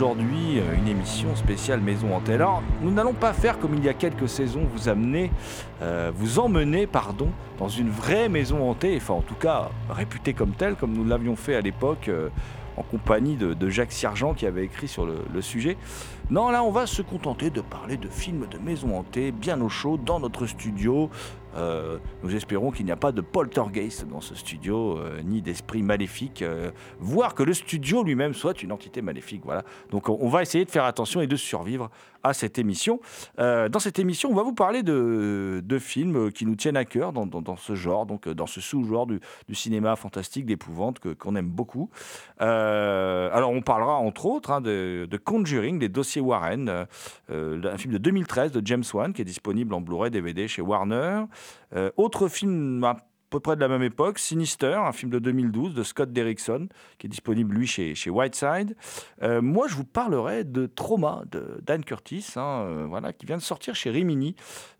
aujourd'hui, euh, une émission spéciale Maison Hantée. Alors, nous n'allons pas faire comme il y a quelques saisons, vous amener, euh, vous emmener, pardon, dans une vraie maison hantée, enfin en tout cas réputée comme telle, comme nous l'avions fait à l'époque euh, en compagnie de, Jacques Sergent qui avait écrit sur le sujet. Non, là, on va se contenter de parler de films de maison hantée, bien au chaud, dans notre studio. Euh, nous espérons qu'il n'y a pas de poltergeist dans ce studio, euh, ni d'esprit maléfique, euh, voire que le studio lui-même soit une entité maléfique. Voilà. Donc on va essayer de faire attention et de survivre à cette émission. Dans cette émission, on va vous parler de, films qui nous tiennent à cœur dans, ce genre, dans ce sous-genre du, cinéma fantastique d'épouvante qu'on aime beaucoup. Alors on parlera entre autres hein, de Conjuring, des dossiers Warren, euh, euh, un film de 2013 de James Wan qui est disponible en Blu-ray DVD chez Warner. Euh, autre film peu près de la même époque, Sinister, un film de 2012 de Scott Derrickson, qui est disponible lui chez, chez Whiteside. Euh, moi, je vous parlerai de Trauma de Dan Curtis, hein, euh, voilà, qui vient de sortir chez Rimini,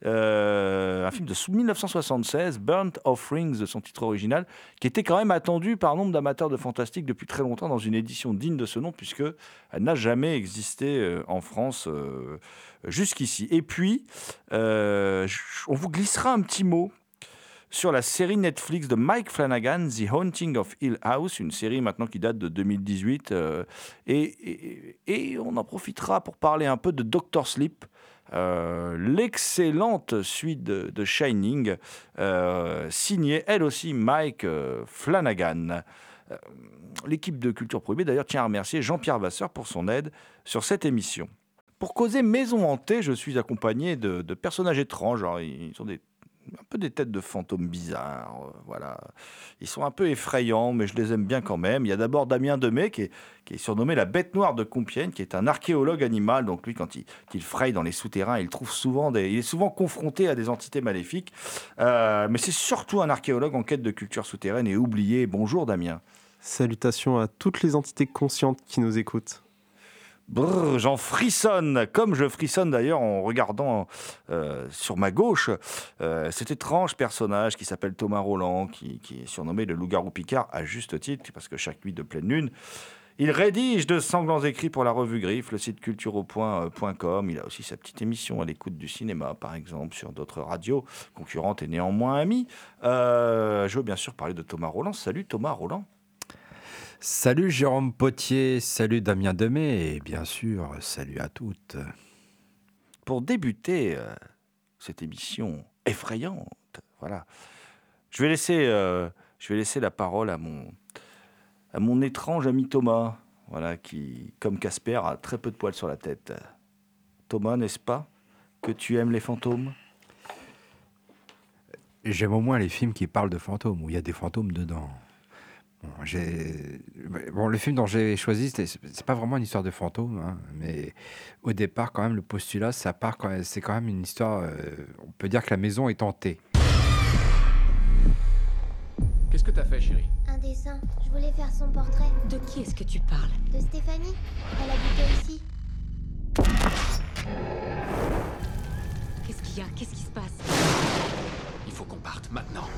Euh, un film de 1976, Burnt Offerings de son titre original, qui était quand même attendu par nombre d'amateurs de fantastique depuis très longtemps dans une édition digne de ce nom, puisque elle n'a jamais existé en France jusqu'ici. Et puis, on vous glissera un petit mot sur la série Netflix de Mike Flanagan, The Haunting of Hill House, une série maintenant qui date de 2018. euh, et, on en profitera pour parler un peu de Doctor Sleep, euh, l'excellente suite de, de Shining, euh, signée elle aussi Mike Flanagan. L'équipe de Culture Prohibée d'ailleurs tient à remercier Jean-Pierre Vasseur pour son aide sur cette émission. Pour causer maison hantée, je suis accompagné de, de personnages étranges. Alors, ils sont des un peu des têtes de fantômes bizarres, euh, voilà. Ils sont un peu effrayants, mais je les aime bien quand même. Il y a d'abord Damien Demet, qui est, qui est surnommé la bête noire de Compiègne, qui est un archéologue animal. Donc lui, quand il, fraye dans les souterrains, il trouve souvent des, il est souvent confronté à des entités maléfiques. Euh, mais c'est surtout un archéologue en quête de culture souterraine et oublié. Bonjour Damien. Salutations à toutes les entités conscientes qui nous écoutent. J'en frissonne, comme je frissonne d'ailleurs en regardant euh, sur ma gauche euh, cet étrange personnage qui s'appelle Thomas Roland, qui, est surnommé le loup-garou Picard à juste titre, parce que chaque nuit de pleine lune, il rédige de sanglants écrits pour la revue Griffe, le site cultureau.com. Il a aussi sa petite émission à l'écoute du cinéma, par exemple, sur d'autres radios concurrentes et néanmoins amies. Euh, je veux bien sûr parler de Thomas Roland. Salut Thomas Roland. Salut Jérôme Potier, salut Damien Demet et bien sûr, salut à toutes. pour débuter euh, cette émission effrayante, voilà, je vais laisser, euh, je vais la parole à mon, à mon étrange ami Thomas, voilà, qui, comme Casper, a très peu de poils sur la tête. Thomas, n'est-ce pas que tu aimes les fantômes? J'aime au moins les films qui parlent de fantômes, où il y a des fantômes dedans. Bon, j'ai- bon, le film dont j'ai choisi, c'est pas vraiment une histoire de fantômes, hein, mais au départ, quand même, le postulat, ça part quand même- c'est quand même une histoire. euh, on peut dire que la maison est hantée. Qu'est-ce que t'as fait, chérie? Un dessin. Je voulais faire son portrait. De qui est-ce que tu parles? De Stéphanie. Elle habitait ici. Qu'est-ce qu'il y a? Qu'est-ce qui se passe Il faut qu'on parte maintenant.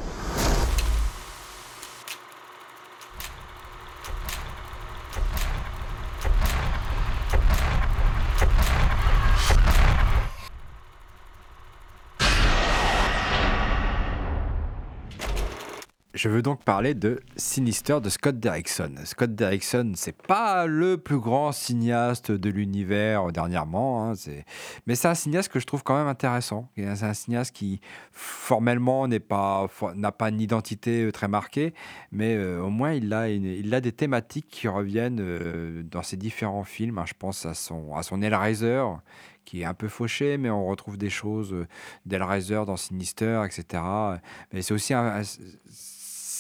Je veux donc parler de Sinister de Scott Derrickson. Scott Derrickson, c'est pas le plus grand cinéaste de l'univers dernièrement, hein, mais c'est un cinéaste que je trouve quand même intéressant. C'est un cinéaste qui formellement n'est pas n'a pas une identité euh, très marquée, mais euh, au moins il a il a des thématiques qui reviennent euh, dans ses différents films. hein. Je pense à son à son Hellraiser qui est un peu fauché, mais on retrouve des choses d'Hellraiser dans Sinister, etc. Mais c'est aussi un-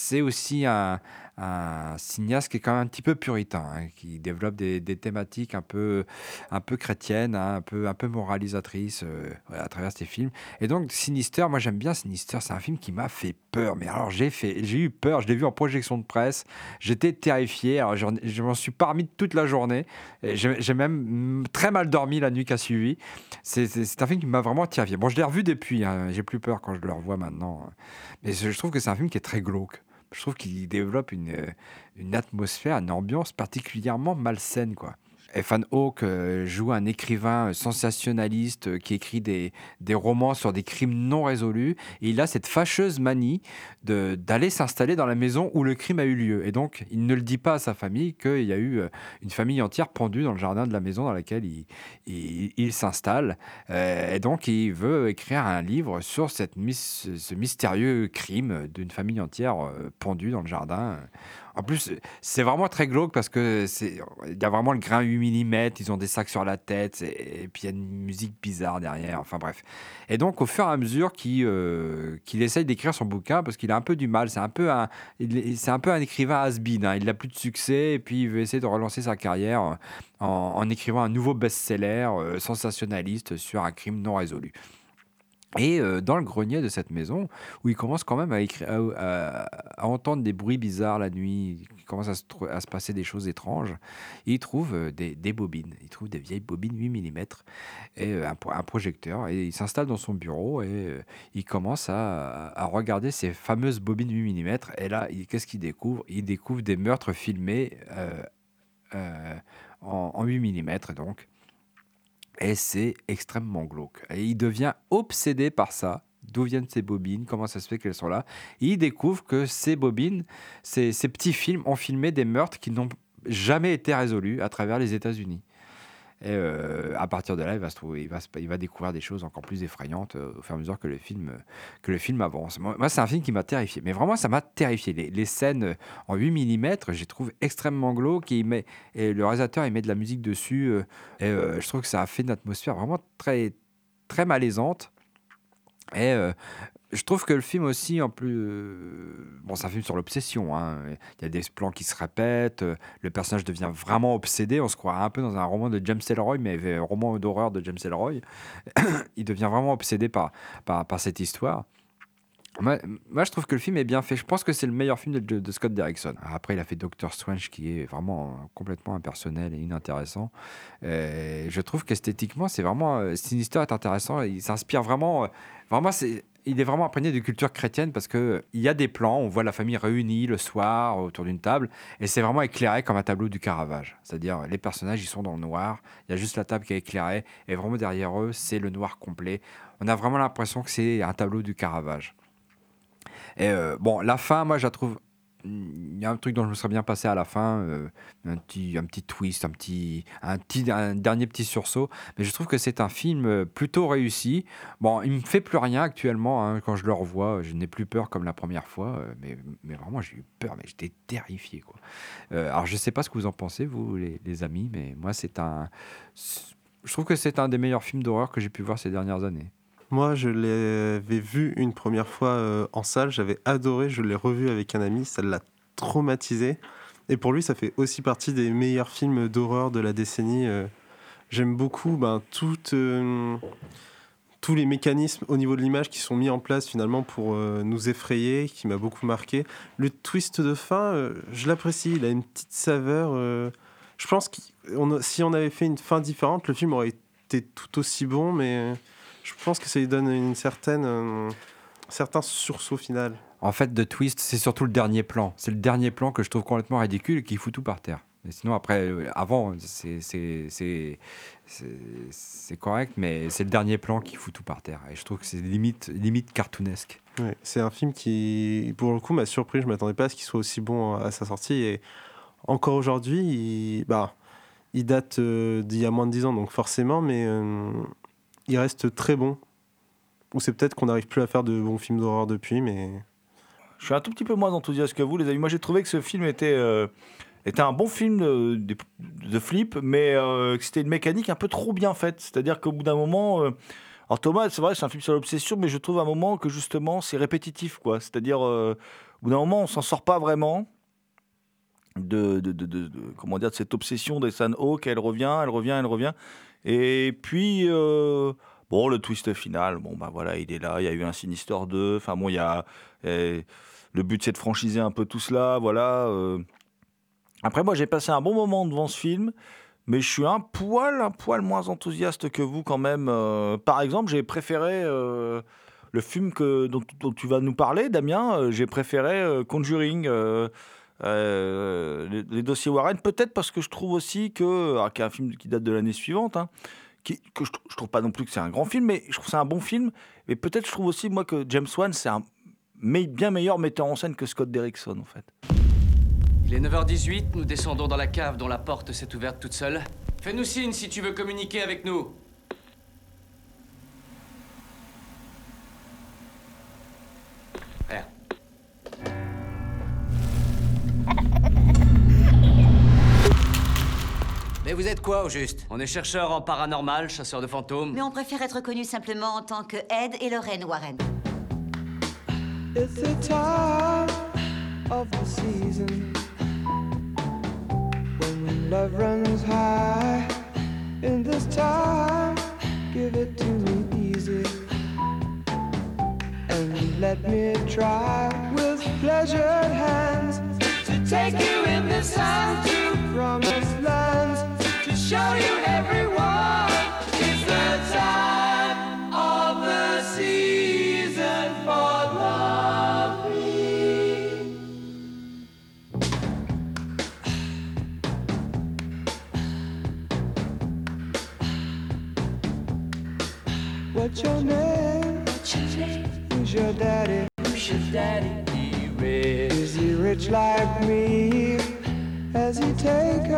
c'est aussi un, un cinéaste qui est quand même un petit peu puritain, hein, qui développe des, thématiques un peu, un peu chrétiennes, hein, un, peu, un peu moralisatrices euh, à travers ses films. Et donc Sinister, moi j'aime bien Sinister, c'est un film qui m'a fait peur. Mais alors j'ai eu peur, je l'ai vu en projection de presse, j'étais terrifié, alors je m'en suis pas remis toute la journée, j'ai même très mal dormi la nuit qui a suivi. C'est un film qui m'a vraiment terrifié. Bon, je l'ai revu depuis, hein, j'ai plus peur quand je le revois maintenant. Mais je trouve que c'est un film qui est très glauque. Je trouve qu'il développe une, euh, une atmosphère, une ambiance particulièrement malsaine, quoi. Ethan Hawke euh, joue un écrivain euh, sensationnaliste euh, qui écrit des, des romans sur des crimes non résolus. Et il a cette fâcheuse manie d'aller s'installer dans la maison où le crime a eu lieu. Et donc, il ne le dit pas à sa famille qu'il y a eu une famille entière pendue dans le jardin de la maison dans laquelle il, il, il s'installe. Et donc, il veut écrire un livre sur cette ce mystérieux crime d'une famille entière pendue dans le jardin. En plus, c'est vraiment très glauque parce que c'est, il y a vraiment le grain 8 mm, ils ont des sacs sur la tête, et, puis il y a une musique bizarre derrière, enfin bref. Et donc, au fur et à mesure qu'il, euh, qu'il essaye d'écrire son bouquin, parce qu'il a un peu du mal, c'est un peu un, c'est un peu un écrivain has-been, hein, il n'a plus de succès, et puis il veut essayer de relancer sa carrière en, en écrivant un nouveau best-seller euh, sensationnaliste sur un crime non résolu. Et euh, dans le grenier de cette maison, où il commence quand même à, entendre des bruits bizarres la nuit, il commence à se, passer des choses étranges, il trouve euh, des, bobines. Il trouve des vieilles bobines 8 mm et euh, un, pro- un projecteur. Et il s'installe dans son bureau et il commence à, regarder ces fameuses bobines 8 mm. Et là, qu'est-ce qu'il découvre? Il découvre des meurtres filmés en, en 8 mm, donc. Et c'est extrêmement glauque. Et il devient obsédé par ça. D'où viennent ces bobines? Comment ça se fait qu'elles sont là? Il découvre que ces bobines, ces petits films, ont filmé des meurtres qui n'ont jamais été résolus à travers les États-Unis. Et euh, à partir de là, il va, trouver, il, va découvrir des choses encore plus effrayantes euh, au fur et à mesure que le film, que le film avance. Moi, c'est un film qui m'a terrifié. Mais vraiment, ça m'a terrifié. Les, les scènes en 8 mm, j'ai trouve extrêmement glauques. Et, le réalisateur, il met de la musique dessus. euh, et je trouve que ça a fait une atmosphère vraiment très, très malaisante. Et je trouve que le film aussi, en plus, euh, bon, c'est un film sur l'obsession. hein. Il y a des plans qui se répètent. euh, Le personnage devient vraiment obsédé. On se croirait un peu dans un roman de James Ellroy, mais un roman d'horreur de James Ellroy. Il devient vraiment obsédé par, par, cette histoire. Moi, moi, je trouve que le film est bien fait. Je pense que c'est le meilleur film de, Scott Derrickson. Après, il a fait Doctor Strange, qui est vraiment euh, complètement impersonnel et inintéressant. Euh, je trouve qu'esthétiquement, c'est vraiment euh, Sinister est intéressant. Il s'inspire vraiment, euh, vraiment, c'est, il est vraiment imprégné de culture chrétienne parce que euh, il y a des plans, on voit la famille réunie le soir autour d'une table, et c'est vraiment éclairé comme un tableau du Caravage. C'est-à-dire, les personnages, ils sont dans le noir. Il y a juste la table qui est éclairée, et vraiment derrière eux, c'est le noir complet. On a vraiment l'impression que c'est un tableau du Caravage. Et euh, bon, la fin, moi, je la trouve. Il y a un truc dont je me serais bien passé à la fin, euh, un, petit, un petit twist, un, petit, un, petit, un dernier petit sursaut. Mais je trouve que c'est un film euh, plutôt réussi. Bon, il me fait plus rien actuellement. hein, quand je le revois, je n'ai plus peur comme la première fois. euh, mais, mais vraiment, j'ai eu peur, mais j'étais terrifié. Alors, je ne sais pas ce que vous en pensez, vous, les, les amis, mais moi, c'est un. Je trouve que c'est un des meilleurs films d'horreur que j'ai pu voir ces dernières années. Moi, je l'avais vu une première fois euh, en salle, j'avais adoré, je l'ai revu avec un ami, ça l'a traumatisé. Et pour lui, ça fait aussi partie des meilleurs films d'horreur de la décennie. euh. J'aime beaucoup ben, euh, tous les mécanismes au niveau de l'image qui sont mis en place finalement pour nous effrayer, qui m'a beaucoup marqué. Le twist de fin, je l'apprécie, il a une petite saveur. je pense que si on avait fait une fin différente, le film aurait été tout aussi bon, mais je pense que ça lui donne une certaine, euh, un certain sursaut final. En fait, The Twist, c'est surtout le dernier plan. C'est le dernier plan que je trouve complètement ridicule et qui fout tout par terre. Mais sinon, après, euh, avant, c'est- correct, mais c'est le dernier plan qui fout tout par terre. Et je trouve que c'est limite, limite cartoonesque. Ouais, c'est un film qui, pour le coup, m'a surpris. Je m'attendais pas à ce qu'il soit aussi bon à sa sortie. Et encore aujourd'hui, il, bah, il date euh, d'il y a moins de 10 ans, donc forcément, mais euh, il reste très bon. Ou c'est peut-être qu'on n'arrive plus à faire de bons films d'horreur depuis, mais Je suis un tout petit peu moins enthousiaste que vous, les amis. Moi, j'ai trouvé que ce film était, euh, était un bon film de, flip, mais euh, que c'était une mécanique un peu trop bien faite. C'est-à-dire qu'au bout d'un moment. euh, alors, Thomas, c'est vrai, c'est un film sur l'obsession, mais je trouve à un moment que justement, c'est répétitif, quoi. C'est-à-dire, euh, au bout d'un moment, on s'en sort pas vraiment. De, de, de, comment dire de cette obsession d'Ethan Hawke elle revient elle revient elle revient et puis euh, bon le twist final bon bah voilà il est là il y a eu un Sinister 2 enfin bon il y a eh, le but, c'est de franchiser un peu tout cela. Voilà. euh. Après, moi, j'ai passé un bon moment devant ce film, mais je suis un poil, un poil moins enthousiaste que vous quand même. Euh, par exemple, j'ai préféré le film que, dont, tu vas nous parler, Damien. j'ai préféré Conjuring. Euh, les, dossiers Warren, peut-être parce que je trouve aussi que, alors, qui est un film qui date de l'année suivante, hein, que je, je trouve pas non plus que c'est un grand film, mais je trouve c'est un bon film. Et peut-être je trouve aussi moi que James Wan c'est un mais bien meilleur metteur en scène que Scott Derrickson en fait. Il est 9h18, nous descendons dans la cave dont la porte s'est ouverte toute seule. Fais-nous signe si tu veux communiquer avec nous. Mais vous êtes quoi au juste? On est chercheurs en paranormal, chasseurs de fantômes. Mais on préfère être connu simplement en tant que Ed et Lorraine Warren. It's the time of the season when love runs high. In this time, give it to me easy and let me try with pleasured hands to take you in this time to promised lands show you everyone. It's the time of the season for loving. What's your name? Who's your daddy? Who's your daddy? He rich. Is he rich like me? Has he take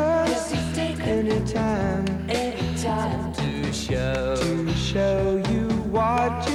us anytime? Anytime to show to show you what you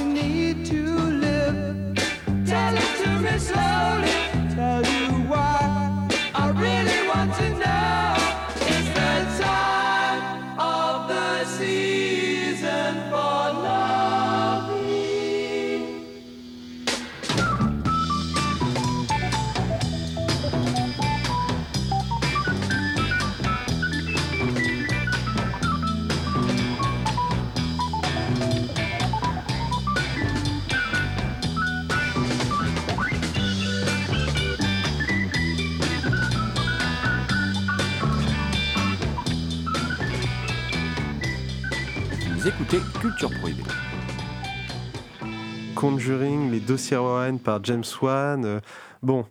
Culture Prohibée. Conjuring, les dossiers Warren par James Wan. euh, bon,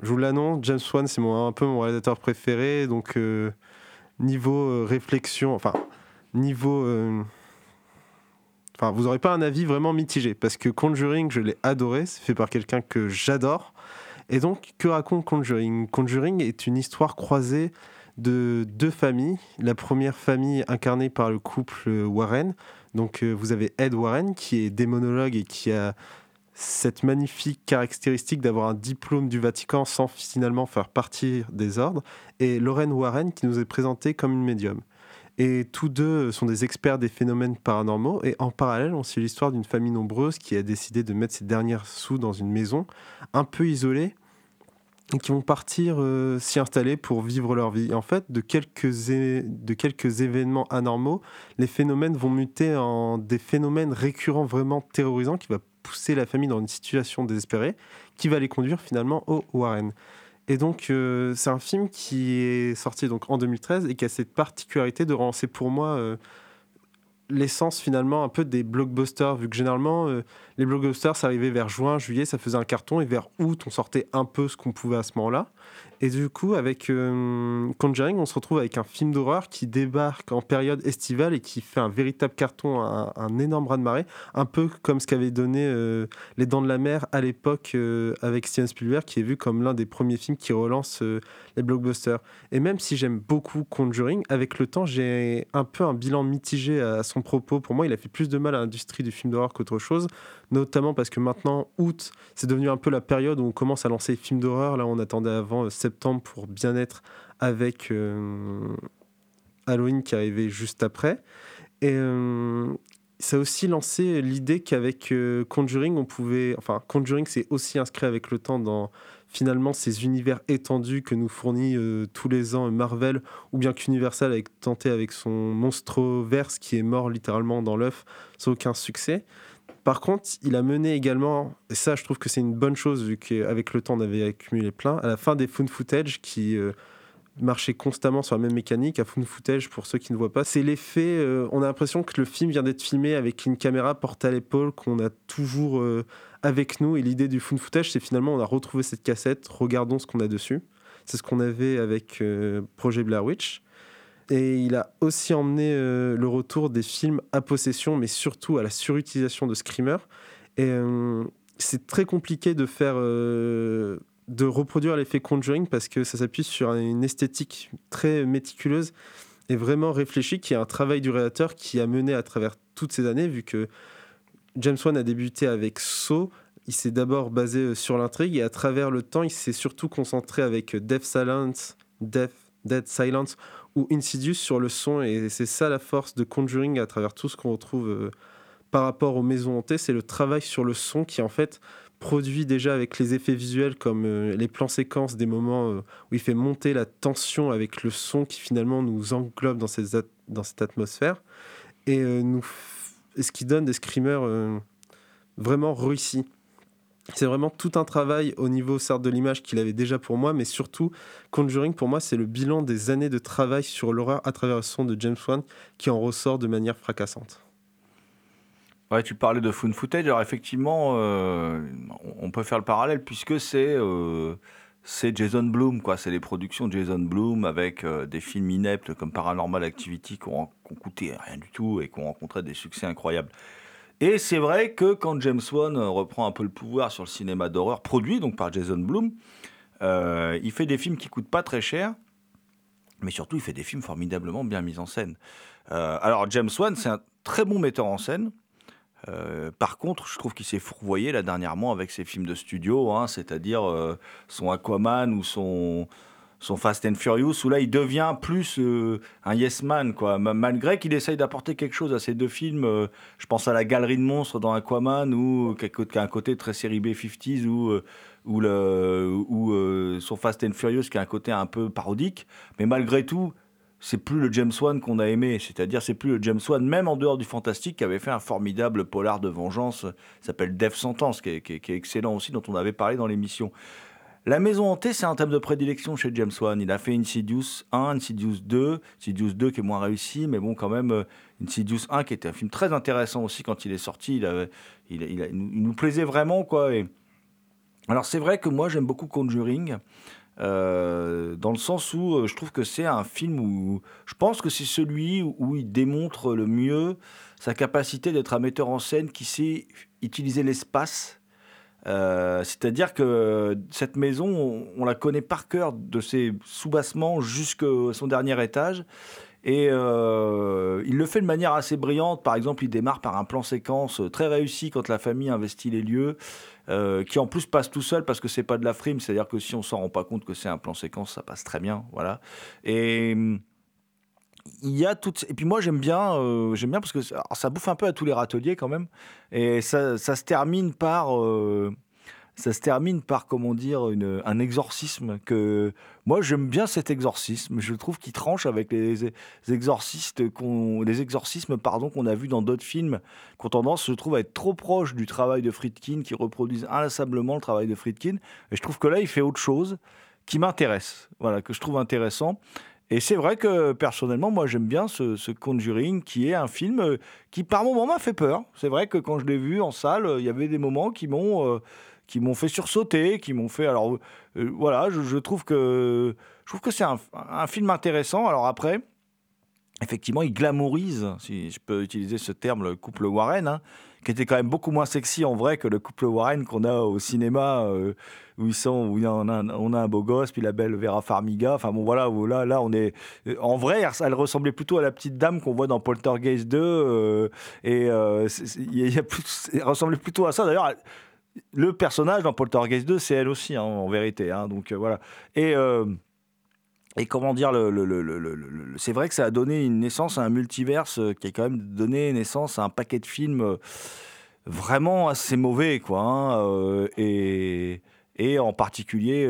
je vous l'annonce, James Wan, c'est un peu mon réalisateur préféré. Donc, euh, niveau euh, réflexion, enfin, niveau. Enfin, vous n'aurez pas un avis vraiment mitigé parce que Conjuring, je l'ai adoré, c'est fait par quelqu'un que j'adore. Et donc, que raconte Conjuring? Conjuring est une histoire croisée de deux familles. La première famille incarnée par le couple Warren. Donc, euh, vous avez Ed Warren qui est démonologue et qui a cette magnifique caractéristique d'avoir un diplôme du Vatican sans finalement faire partie des ordres. Et Lorraine Warren qui nous est présentée comme une médium. Et tous deux sont des experts des phénomènes paranormaux. Et en parallèle, on suit l'histoire d'une famille nombreuse qui a décidé de mettre ses dernières sous dans une maison un peu isolée qui vont partir euh, s'y installer pour vivre leur vie. Et en fait, de quelques, de quelques événements anormaux, les phénomènes vont muter en des phénomènes récurrents vraiment terrorisants qui va pousser la famille dans une situation désespérée, qui va les conduire finalement au Warren. Et donc, euh, c'est un film qui est sorti donc en 2013 et qui a cette particularité de relancer pour moi euh, l'essence finalement un peu des blockbusters, vu que généralement euh, les blockbusters ça arrivait vers juin, juillet, ça faisait un carton et vers août on sortait un peu ce qu'on pouvait à ce moment-là. Et du coup avec euh, Conjuring on se retrouve avec un film d'horreur qui débarque en période estivale et qui fait un véritable carton, un, énorme raz-de-marée, un peu comme ce qu'avait donné euh, Les Dents de la Mer à l'époque euh, avec Steven Spielberg qui est vu comme l'un des premiers films qui relance les blockbusters. Et même si j'aime beaucoup Conjuring, avec le temps, j'ai un peu un bilan mitigé à son propos. Pour moi, il a fait plus de mal à l'industrie du film d'horreur qu'autre chose, notamment parce que maintenant, août, c'est devenu un peu la période où on commence à lancer les films d'horreur. Là, on attendait avant pour bien être avec euh, Halloween qui arrivait juste après. Et euh, ça a aussi lancé l'idée qu'avec euh, Conjuring, on pouvait. Enfin, Conjuring s'est aussi inscrit avec le temps dans finalement ces univers étendus que nous fournit tous les ans Marvel, ou bien qu'Universal a tenté avec son Monstroverse qui est mort littéralement dans l'œuf sans aucun succès. Par contre, il a mené également, et ça je trouve que c'est une bonne chose vu qu'avec le temps on avait accumulé plein, à la fin des found footage qui euh, marchaient constamment sur la même mécanique. À found footage, pour ceux qui ne voient pas, c'est l'effet, euh, on a l'impression que le film vient d'être filmé avec une caméra portée à l'épaule qu'on a toujours euh, avec nous. Et l'idée du found footage, c'est finalement on a retrouvé cette cassette, regardons ce qu'on a dessus. C'est ce qu'on avait avec Projet Blair Witch. Et il a aussi emmené euh, le retour des films à possession, mais surtout à la surutilisation de screamers. Et euh, c'est très compliqué de faire, euh, de reproduire l'effet Conjuring parce que ça s'appuie sur une esthétique très méticuleuse et vraiment réfléchie, qui est un travail du réalisateur qui a mené à travers toutes ces années, vu que James Wan a débuté avec Saw. Il s'est d'abord basé sur l'intrigue et à travers le temps, il s'est surtout concentré avec Death Silence, Death, Dead Silence ou Insidious sur le son. Et c'est ça la force de Conjuring à travers tout ce qu'on retrouve euh, par rapport aux maisons hantées. C'est le travail sur le son qui en fait produit déjà avec les effets visuels comme euh, les plans séquences des moments euh, où il fait monter la tension avec le son qui finalement nous englobe dans cette, atmosphère et, nous et ce qui donne des screamers vraiment réussis. C'est vraiment tout un travail au niveau certes de l'image qu'il avait déjà pour moi, mais surtout Conjuring pour moi c'est le bilan des années de travail sur l'horreur à travers le son de James Wan qui en ressort de manière fracassante. Ouais, tu parlais de found footage. Alors effectivement, euh, on- peut faire le parallèle puisque c'est euh, c'est Jason Blum, quoi. C'est les productions de Jason Blum avec euh, des films ineptes comme Paranormal Activity qui ont coûté rien du tout et qui ont rencontré des succès incroyables. Et c'est vrai que quand James Wan euh, reprend un peu le pouvoir sur le cinéma d'horreur, produit donc par Jason Blum, euh, il fait des films qui coûtent pas très cher, mais surtout il fait des films formidablement bien mis en scène. Euh, alors James Wan, c'est un très bon metteur en scène. Euh, par contre, je trouve qu'il s'est fourvoyé là dernièrement avec ses films de studio, hein, c'est-à-dire son Aquaman ou son, son Fast and Furious, où là il devient plus euh, un yes man, quoi. Ma- Malgré qu'il essaye d'apporter quelque chose à ces deux films, euh, je pense à la galerie de monstres dans Aquaman ou qui a un côté très série B 50s ou euh, ou, son Fast and Furious qui a un côté un peu parodique, mais malgré tout, c'est plus le James Wan qu'on a aimé. C'est-à-dire, c'est plus le James Wan, même en dehors du fantastique, qui avait fait un formidable polar de vengeance, s'appelle Death Sentence, qui est- qui est excellent aussi, dont on avait parlé dans l'émission. La maison hantée, c'est un thème de prédilection chez James Wan. Il a fait Insidious 1, Insidious 2, Insidious 2 qui est moins réussi, mais bon, quand même, euh, Insidious 1 qui était un film très intéressant aussi quand il est sorti. Il, nous plaisait vraiment, quoi. Alors, c'est vrai que moi, j'aime beaucoup Conjuring. euh, dans le sens où euh, je trouve que c'est un film où je pense que c'est celui où, où il démontre le mieux sa capacité d'être un metteur en scène qui sait utiliser l'espace. Euh, C'est-à-dire que cette maison, on, la connaît par cœur de ses sous-bassements jusqu'à son dernier étage. Et euh, il le fait de manière assez brillante. Par exemple, il démarre par un plan séquence très réussi quand la famille investit les lieux, euh, qui en plus passe tout seul parce que c'est pas de la frime. C'est-à-dire que si on s'en rend pas compte que c'est un plan séquence, ça passe très bien. Voilà. Et il y a toutes et puis moi j'aime bien euh, j'aime bien parce que ça, bouffe un peu à tous les râteliers quand même et ça, ça se termine par euh, ça se termine par, comment dire, une- un exorcisme que moi j'aime bien cet exorcisme. Je trouve qu'il tranche avec les, exorcistes qu'on, les exorcismes pardon qu'on a vus dans d'autres films, qui ont tendance, je trouve, à être trop proches du travail de Friedkin, qui reproduisent inlassablement le travail de Friedkin. Et je trouve que là, il fait autre chose qui m'intéresse, voilà, que je trouve intéressant. Et c'est vrai que personnellement, moi j'aime bien ce, Conjuring qui est un film euh, qui par moments m'a fait peur. C'est vrai que quand je l'ai vu en salle, euh, il y avait des moments qui m'ont euh, qui m'ont fait sursauter, qui m'ont fait. Alors voilà, je, trouve que je trouve que c'est un, un film intéressant. Alors après, effectivement, il glamourise, si je peux utiliser ce terme, le couple Warren, hein, qui était quand même beaucoup moins sexy en vrai que le couple Warren qu'on a au cinéma, euh, où ils sont, où on a un beau gosse, puis la belle Vera Farmiga. Enfin bon, voilà, où là, là, on est. euh, En vrai, elle, ressemblait plutôt à la petite dame qu'on voit dans Poltergeist 2, euh, et il ressemblait plutôt à ça. D'ailleurs, le personnage dans Poltergeist 2, c'est elle aussi, hein, en vérité. hein, donc euh, voilà. Et. Et comment dire, c'est vrai que ça a donné une naissance à un multiverse euh, qui a quand même donné naissance à un paquet de films euh, vraiment assez mauvais, quoi. hein, euh, et, et en particulier,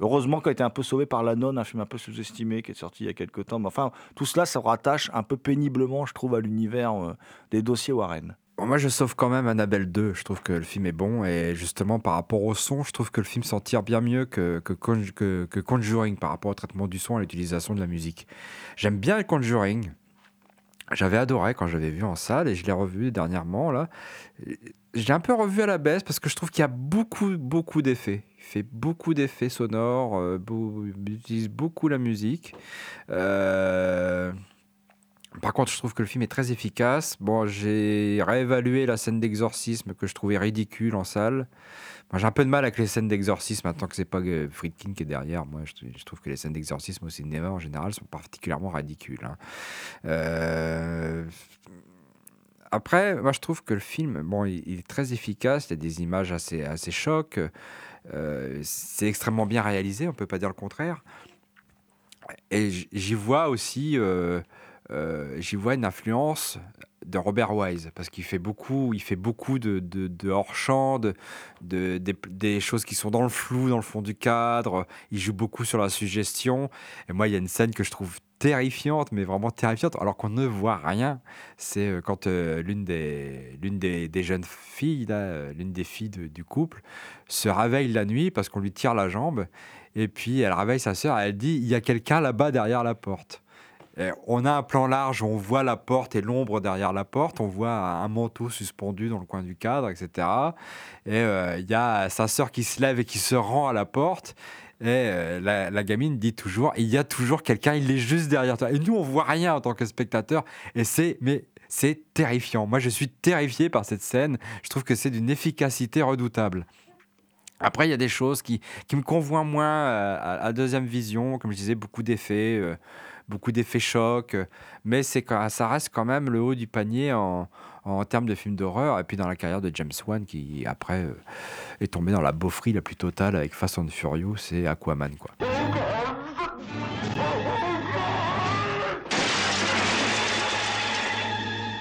heureusement, qui a été un peu sauvé par La Nonne, un film un peu sous-estimé qui est sorti il y a quelques temps. Mais enfin, tout cela, ça rattache un peu péniblement, je trouve, à l'univers des dossiers Warren. Bon, moi, je sauve quand même Annabelle 2. Je trouve que le film est bon. Et justement, par rapport au son, je trouve que le film s'en tire bien mieux que, que, Conj- que- que Conjuring par rapport au traitement du son et l'utilisation de la musique. J'aime bien Conjuring. J'avais adoré quand j'avais vu en salle et je l'ai revu dernièrement. là. J'ai un peu revu à la baisse parce que je trouve qu'il y a beaucoup, beaucoup d'effets. Il fait beaucoup d'effets sonores, euh, il utilise beaucoup la musique. Euh, par contre, je trouve que le film est très efficace. Bon, j'ai réévalué la scène d'exorcisme que je trouvais ridicule en salle. J'ai un peu de mal avec les scènes d'exorcisme, tant que c'est pas euh, Friedkin qui est derrière. Moi, je, trouve que les scènes d'exorcisme au cinéma, en général, sont particulièrement ridicules. hein. Euh, Après, moi, je trouve que le film, bon, il, est très efficace. Il y a des images assez, assez chocs. Euh, c'est extrêmement bien réalisé, on peut pas dire le contraire. Et j'y vois aussi, euh, j'y vois une influence de Robert Wise parce qu'il fait beaucoup, il fait beaucoup de, hors-champ, de, de- des, choses qui sont dans le flou, dans le fond du cadre. Il joue beaucoup sur la suggestion. Et moi, il y a une scène que je trouve terrifiante, mais vraiment terrifiante, alors qu'on ne voit rien. C'est euh, quand euh, l'une des, des, jeunes filles, l'une des filles du couple, se réveille la nuit parce qu'on lui tire la jambe. Et puis elle réveille sa sœur, elle dit il y a quelqu'un là-bas derrière la porte. Et on a un plan large, on voit la porte et l'ombre derrière la porte, on voit un manteau suspendu dans le coin du cadre, etc. Et euh, il y a sa sœur qui se lève et qui se rend à la porte. Et euh, la, gamine dit toujours il y a toujours quelqu'un, il est juste derrière toi. Et nous, on voit rien en tant que spectateur. Et c'est mais c'est terrifiant. Moi, je suis terrifié par cette scène. Je trouve que c'est d'une efficacité redoutable. Après, il y a des choses qui, qui me convoient moins euh, à, deuxième vision, comme je disais, beaucoup d'effets, euh, beaucoup d'effets chocs, euh, mais c'est quand- ça reste quand même le haut du panier en, en termes de films d'horreur. Et puis dans la carrière de James Wan, qui après euh, est tombé dans la beaufrie la plus totale avec Fast and Furious, c'est Aquaman, quoi.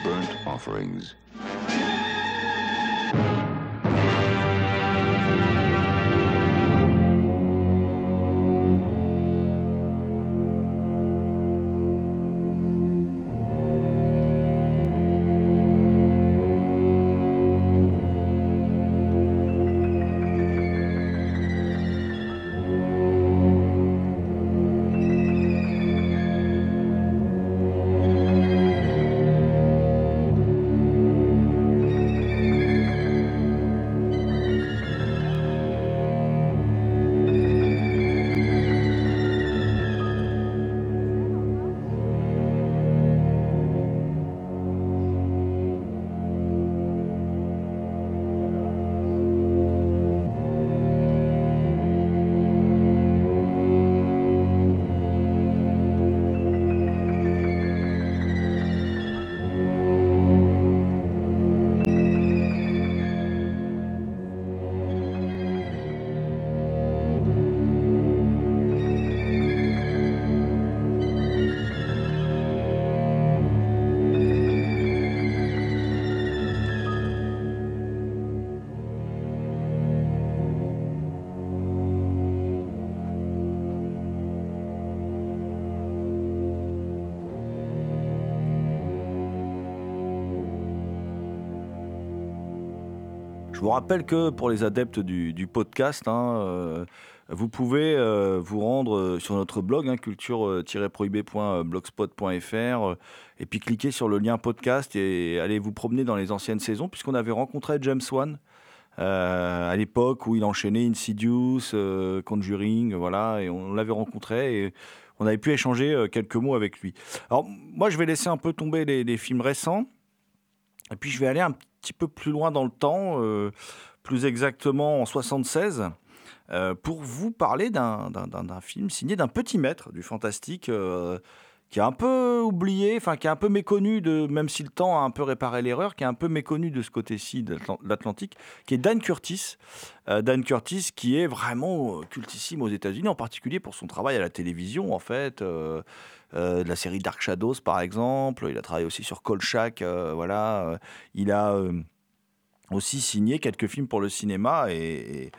Burnt offerings. Je vous rappelle que pour les adeptes du, podcast, hein, euh, vous pouvez euh, vous rendre euh, sur notre blog hein, culture-prohibé.blogspot.fr et puis cliquer sur le lien podcast et aller vous promener dans les anciennes saisons puisqu'on avait rencontré James Wan à l'époque où il enchaînait Insidious, Conjuring, voilà, et on l'avait rencontré et on avait pu échanger quelques mots avec lui. Alors moi je vais laisser un peu tomber les, les films récents et puis je vais aller un petit peu plus loin dans le temps, euh, plus exactement en 76. euh, pour vous parler d'un film signé d'un petit maître du fantastique euh, qui est un peu oublié, enfin qui est un peu méconnu, de, même si le temps a un peu réparé l'erreur, qui est un peu méconnu de ce côté-ci de l'Atlan- de l'Atlantique, qui est Dan Curtis. Euh, Dan Curtis qui est vraiment euh, cultissime aux États-Unis, en particulier pour son travail à la télévision en fait. euh, de la série Dark Shadows par exemple, il a travaillé aussi sur Kolchak, voilà, il a aussi signé quelques films pour le cinéma et-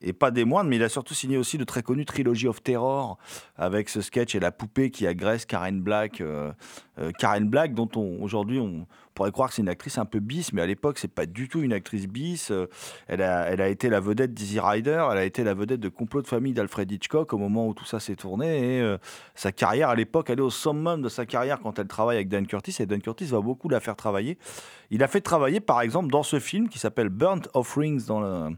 et- pas des moindres, mais il a surtout signé aussi de très connu Trilogy of Terror avec ce sketch et la poupée qui agresse Karen Black. euh, euh, Karen Black, dont on, aujourd'hui on pourrait croire que c'est une actrice un peu bis, mais à l'époque c'est pas du tout une actrice bis. Euh, Elle a, été la vedette d'Easy Rider, elle a été la vedette de Complot de famille d'Alfred Hitchcock au moment où tout ça s'est tourné. Et sa carrière à l'époque, elle est au summum de sa carrière quand elle travaille avec Dan Curtis. Et Dan Curtis va beaucoup la faire travailler. Il a fait travailler par exemple dans ce film qui s'appelle Burnt Offerings dans le,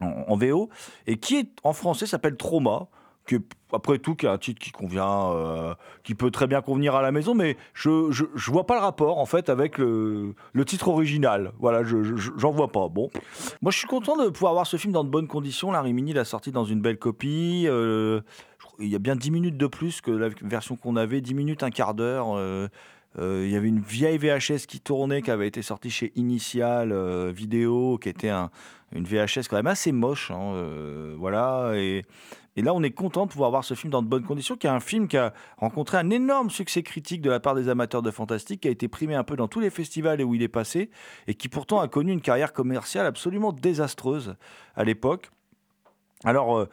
en, VO et qui est en français s'appelle Trauma. Qui est, après tout, qui est un titre qui convient, euh, qui peut très bien convenir à la maison, mais je, je, vois pas le rapport en fait avec le, titre original. Voilà, je, je- j'en vois pas. Bon, moi je suis content de pouvoir voir ce film dans de bonnes conditions. La Rimini l'a sorti dans une belle copie. euh, il y a bien 10 minutes de plus que la version qu'on avait, 10 minutes, un quart d'heure. euh, il y avait une vieille VHS qui tournait, qui avait été sortie chez Initial euh, Vidéo, qui était un- une VHS quand même assez moche. hein, euh, voilà. Et, là, on est content de pouvoir voir ce film dans de bonnes conditions, qui est un film qui a rencontré un énorme succès critique de la part des amateurs de fantastique, qui a été primé un peu dans tous les festivals et où il est passé, et qui pourtant a connu une carrière commerciale absolument désastreuse à l'époque. Alors, euh,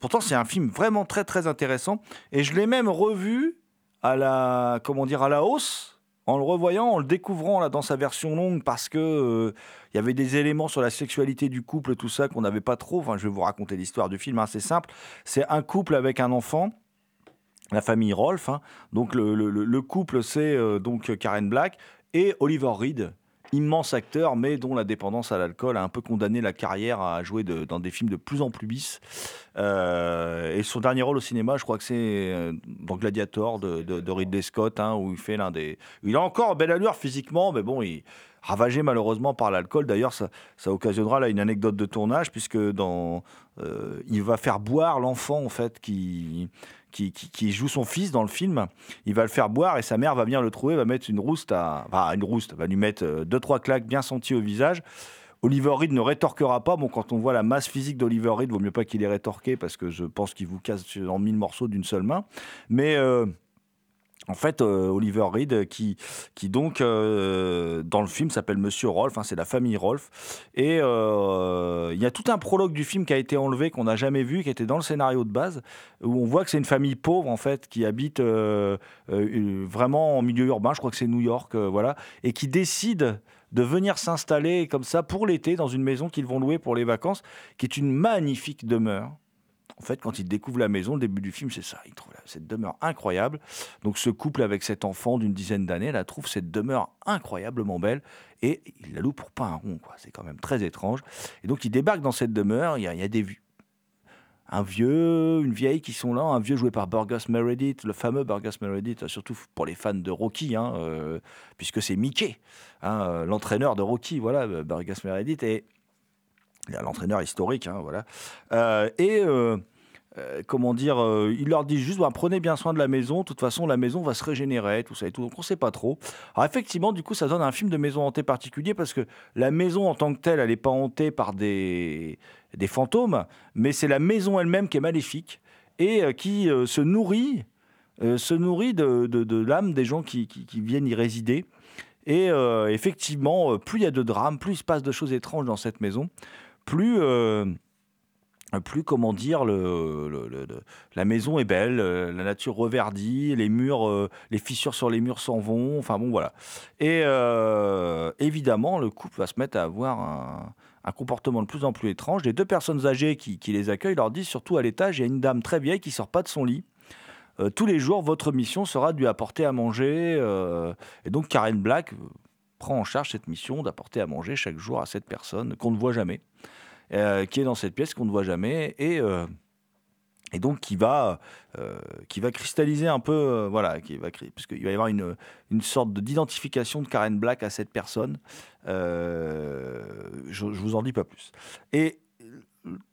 pourtant, c'est un film vraiment très très intéressant, et je l'ai même revu à la, comment dire, à la hausse, en le revoyant, en le découvrant là dans sa version longue, parce que euh, il y avait des éléments sur la sexualité du couple, tout ça qu'on n'avait pas trop. Enfin, je vais vous raconter l'histoire du film, hein, c'est simple. C'est un couple avec un enfant. La famille Rolf, hein. donc le, le- le- le couple c'est euh, donc Karen Black et Oliver Reed, immense acteur, mais dont la dépendance à l'alcool a un peu condamné la carrière à jouer dans des films de plus en plus bis. Euh, et son dernier rôle au cinéma, je crois que c'est euh, dans Gladiator de, Ridley Scott, hein, où il fait l'un des. Il a encore belle allure physiquement, mais bon, il ravagé malheureusement par l'alcool. D'ailleurs, ça, occasionnera là une anecdote de tournage, puisque dans, euh, il va faire boire l'enfant en fait qui, qui, joue son fils dans le film. Il va le faire boire et sa mère va venir le trouver, va mettre une rouste à, une rouste, va lui mettre deux trois claques bien senties au visage. Oliver Reed ne rétorquera pas. Bon, quand on voit la masse physique d'Oliver Reed, vaut mieux pas qu'il ait rétorqué parce que je pense qu'il vous casse en mille morceaux d'une seule main. Mais euh, en fait, euh, Oliver Reed, qui, donc, euh, dans le film, s'appelle Monsieur Rolf, hein, c'est la famille Rolf. Et il y a tout un prologue du film qui a été enlevé, qu'on n'a jamais vu, qui était dans le scénario de base, où on voit que c'est une famille pauvre, en fait, qui habite vraiment en milieu urbain, je crois que c'est New York, voilà, et qui décide de venir s'installer comme ça pour l'été dans une maison qu'ils vont louer pour les vacances, qui est une magnifique demeure. En fait, quand ils découvrent la maison, le début du film, c'est ça. Ils trouvent cette demeure incroyable. Donc, ce couple avec cet enfant d'une dizaine d'années, là, trouve cette demeure incroyablement belle et il la loue pour pas un rond. C'est quand même très étrange. Et donc, ils débarquent dans cette demeure. Il y y a des vues. Un vieux, une vieille qui sont là, un vieux joué par Burgess Meredith, le fameux Burgess Meredith, surtout pour les fans de Rocky, hein, euh, puisque c'est Mickey, hein, euh, l'entraîneur de Rocky, voilà, euh, Burgess Meredith, et l'entraîneur historique, hein, voilà. Et euh, comment dire, euh, il leur dit juste, bah, prenez bien soin de la maison, de toute façon la maison va se régénérer, tout ça et tout, donc on ne sait pas trop. Alors effectivement, du coup, ça donne un film de maison hantée particulier parce que la maison en tant que telle, elle n'est pas hantée par des, fantômes, mais c'est la maison elle-même qui est maléfique et euh, qui se nourrit, se nourrit de, l'âme des gens qui, qui- viennent y résider. Et effectivement, plus il y a de drames, plus il se passe de choses étranges dans cette maison, plus... plus comment dire la maison est belle euh, la nature reverdit les murs euh, les fissures sur les murs s'en vont enfin bon voilà. Et euh, évidemment le couple va se mettre à avoir un, comportement de plus en plus étrange. Les deux personnes âgées qui, les accueillent leur disent surtout à l'étage il y a une dame très vieille qui sort pas de son lit. Tous les jours votre mission sera de lui apporter à manger et donc Karen Black prend en charge cette mission d'apporter à manger chaque jour à cette personne qu'on ne voit jamais euh, qui est dans cette pièce qu'on ne voit jamais et, euh, et donc qui va, euh, qui va cristalliser un peu, voilà, qui va, parce qu'il va y avoir une, une sorte de- d'identification de Karen Black à cette personne. Je, je vous en dis pas plus. Et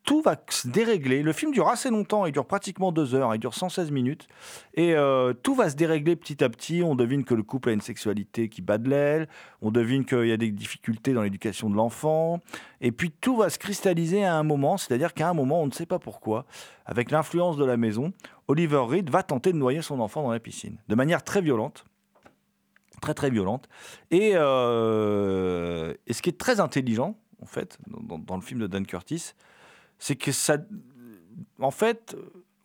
tout va se dérégler. Le film dure assez longtemps, il dure pratiquement deux heures, il dure 116 minutes. Et euh, tout va se dérégler petit à petit. On devine que le couple a une sexualité qui bat de l'aile. On devine qu'il y a des difficultés dans l'éducation de l'enfant. Et puis tout va se cristalliser à un moment, c'est-à-dire qu'à un moment, on ne sait pas pourquoi, avec l'influence de la maison, Oliver Reed va tenter de noyer son enfant dans la piscine, de manière très violente. Très très violente. Et, euh, ce qui est très intelligent, en fait, dans le film de Dan Curtis, c'est que ça. En fait,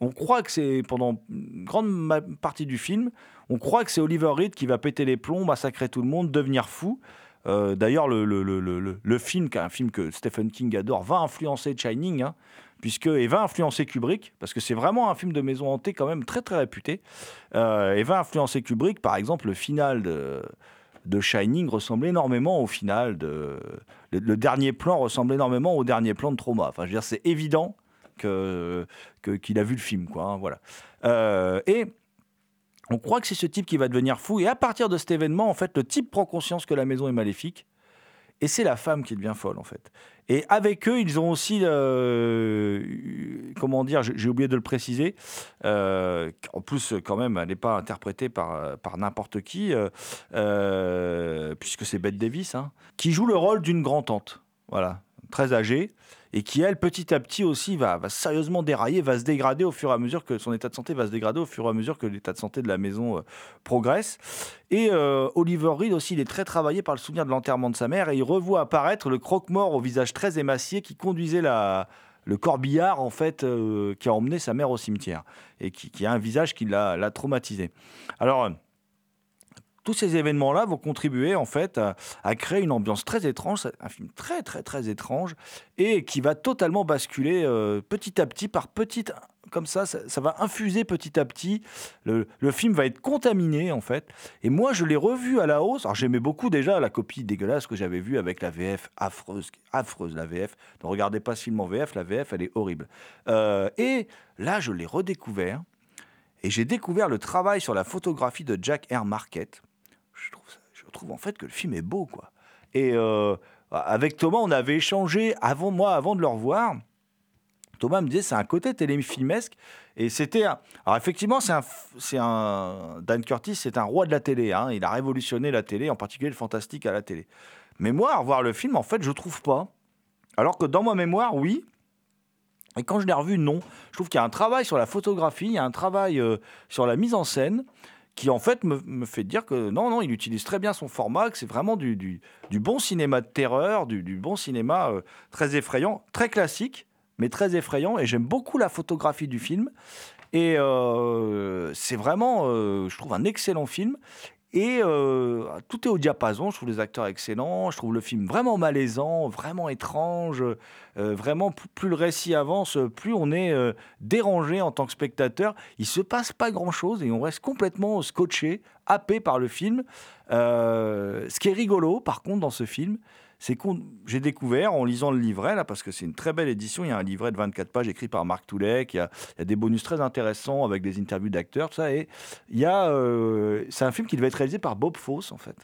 on croit que c'est pendant une grande partie du film, on croit que c'est Oliver Reed qui va péter les plombs, massacrer tout le monde, devenir fou. Euh, D'ailleurs, le, le, le, le- film, un film que Stephen King adore, va influencer Shining, hein, puisque et va influencer Kubrick, parce que c'est vraiment un film de maison hantée quand même très très réputé. Euh, et va influencer Kubrick, par exemple, le final de de Shining ressemble énormément au final de le, dernier plan ressemble énormément au dernier plan de Trauma. Enfin, je veux dire, c'est évident que- qu'il a vu le film, quoi. hein, voilà. Euh, et on croit que c'est ce type qui va devenir fou. Et à partir de cet événement, en fait, le type prend conscience que la maison est maléfique. Et c'est la femme qui devient folle, en fait. Et avec eux, ils ont aussi, euh, comment dire, j'ai oublié de le préciser, euh, en plus, quand même, elle n'est pas interprétée par, n'importe qui, euh, puisque c'est Bette Davis, hein, qui joue le rôle d'une grand-tante, voilà, très âgée, et qui, elle, petit à petit aussi, va, va sérieusement dérailler, va se dégrader au fur et à mesure que son état de santé va se dégrader au fur et à mesure que l'état de santé de la maison euh, progresse. Et euh, Oliver Reed aussi, il est très travaillé par le souvenir de l'enterrement de sa mère, et il revoit apparaître le croque-mort au visage très émacié qui conduisait le corbillard, en fait, euh, qui a emmené sa mère au cimetière, et qui, qui a un visage qui l'a l'a traumatisé. Alors... tous ces événements-là vont contribuer en fait à, créer une ambiance très étrange, un film très très très étrange et qui va totalement basculer euh, petit à petit par petite comme ça, ça, va infuser petit à petit. Le, film va être contaminé en fait. Et moi, je l'ai revu à la hausse. Alors j'aimais beaucoup déjà la copie dégueulasse que j'avais vue avec la VF affreuse, affreuse la VF. Ne regardez pas ce film en VF, la VF elle est horrible. Euh, et là, je l'ai redécouvert et j'ai découvert le travail sur la photographie de Jack Air Market je trouve, en fait que le film est beau, quoi. Et euh, avec Thomas, on avait échangé avant moi, avant de le revoir. Thomas me disait c'est un côté téléfilmesque et c'était alors effectivement c'est un Dan Curtis c'est un roi de la télé hein. il a révolutionné la télé en particulier le fantastique à la télé mais moi à revoir le film en fait je trouve pas alors que dans ma mémoire oui et quand je l'ai revu non je trouve qu'il y a un travail sur la photographie il y a un travail euh, sur la mise en scène qui en fait me, me fait dire que non, non, il utilise très bien son format, que c'est vraiment du, du- du bon cinéma de terreur, du, bon cinéma euh, très effrayant, très classique, mais très effrayant. Et j'aime beaucoup la photographie du film. Et euh, c'est vraiment, euh, je trouve, un excellent film. Et euh, tout est au diapason, je trouve les acteurs excellents, je trouve le film vraiment malaisant, vraiment étrange, euh, vraiment plus, le récit avance, plus on est euh, dérangé en tant que spectateur. Il se passe pas grand-chose et on reste complètement scotché, happé par le film. Ce qui est rigolo, par contre, dans ce film, c'est que j'ai découvert en lisant le livret, là, parce que c'est une très belle édition, il y a un livret de 24 pages écrit par Marc Toulek, il y a, des bonus très intéressants avec des interviews d'acteurs, tout ça, et il y a, euh, c'est un film qui devait être réalisé par Bob Fosse, en fait.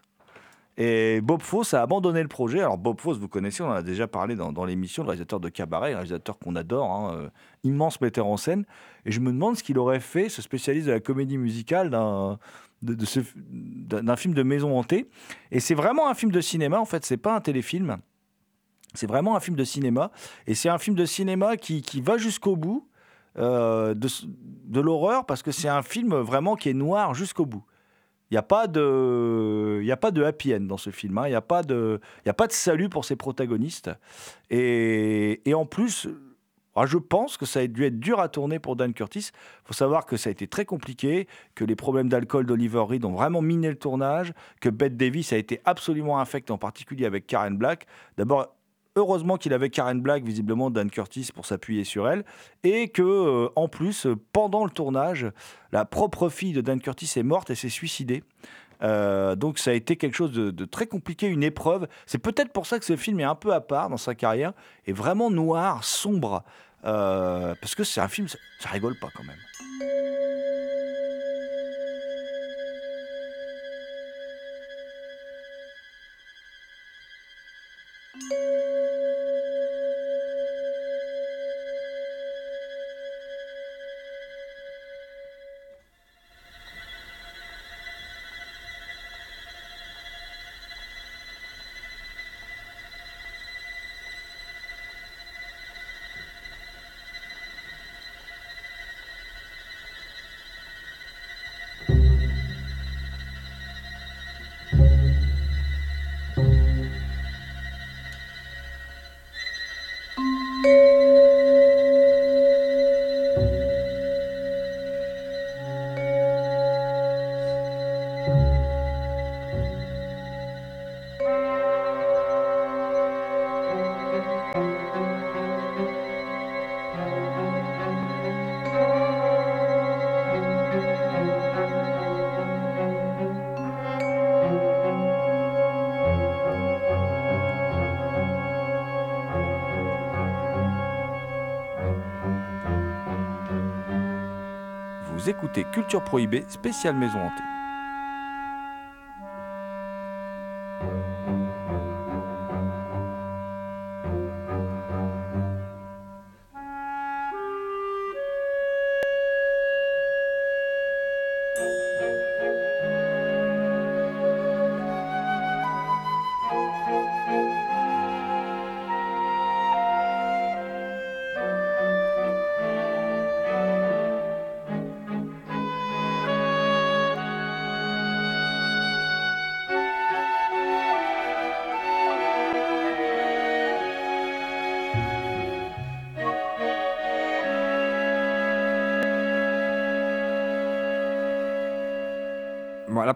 Et Bob Fosse a abandonné le projet. Alors Bob Fosse, vous connaissez, on en a déjà parlé dans, dans l'émission, le réalisateur de Cabaret, le réalisateur qu'on adore, hein, euh, immense metteur en scène. Et je me demande ce qu'il aurait fait, ce spécialiste de la comédie musicale, d'un d'un film de maison hantée. Et c'est vraiment un film de cinéma, en fait, c'est pas un téléfilm. C'est vraiment un film de cinéma. Et c'est un film de cinéma qui, qui va jusqu'au bout euh, de, de l'horreur, parce que c'est un film vraiment qui est noir jusqu'au bout. Il n'y a, pas de- y a pas de happy end dans ce film. hein. Il n'y a, pas de- a pas de salut pour ses protagonistes. Et, et en plus, Alors je pense que ça a dû être dur à tourner pour Dan Curtis. Il faut savoir que ça a été très compliqué, que les problèmes d'alcool d'Oliver Reed ont vraiment miné le tournage, que Bette Davis a été absolument infecte, en particulier avec Karen Black. D'abord, heureusement qu'il avait Karen Black, visiblement Dan Curtis, pour s'appuyer sur elle, et que euh, en plus, pendant le tournage, la propre fille de Dan Curtis est morte et s'est suicidée. Euh, donc ça a été quelque chose de, de très compliqué, une épreuve. C'est peut-être pour ça que ce film est un peu à part dans sa carrière, et vraiment noir, sombre, euh, parce que c'est un film, ça, rigole pas quand même. Écoutez Culture Prohibée, spéciale Maison Hantée.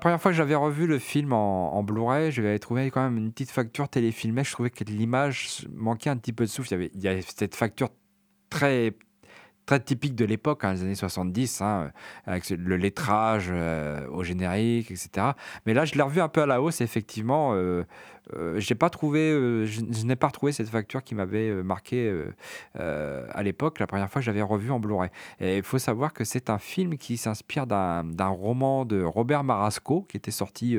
Première fois que j'avais revu le film en, Blu-ray, j'avais trouvé quand même une petite facture téléfilmée. Je trouvais que l'image manquait un petit peu de souffle. Il y avait, cette facture très très typique de l'époque, hein, les années 70, hein, avec le lettrage euh, au générique, etc. Mais là, je l'ai revu un peu à la hausse, effectivement. Euh, euh, euh, je, n'ai pas retrouvé cette facture qui m'avait euh, marqué à l'époque, la première fois que j'avais revu en Blu-ray. Et il faut savoir que c'est un film qui s'inspire d'un roman de Robert Marasco, qui était sorti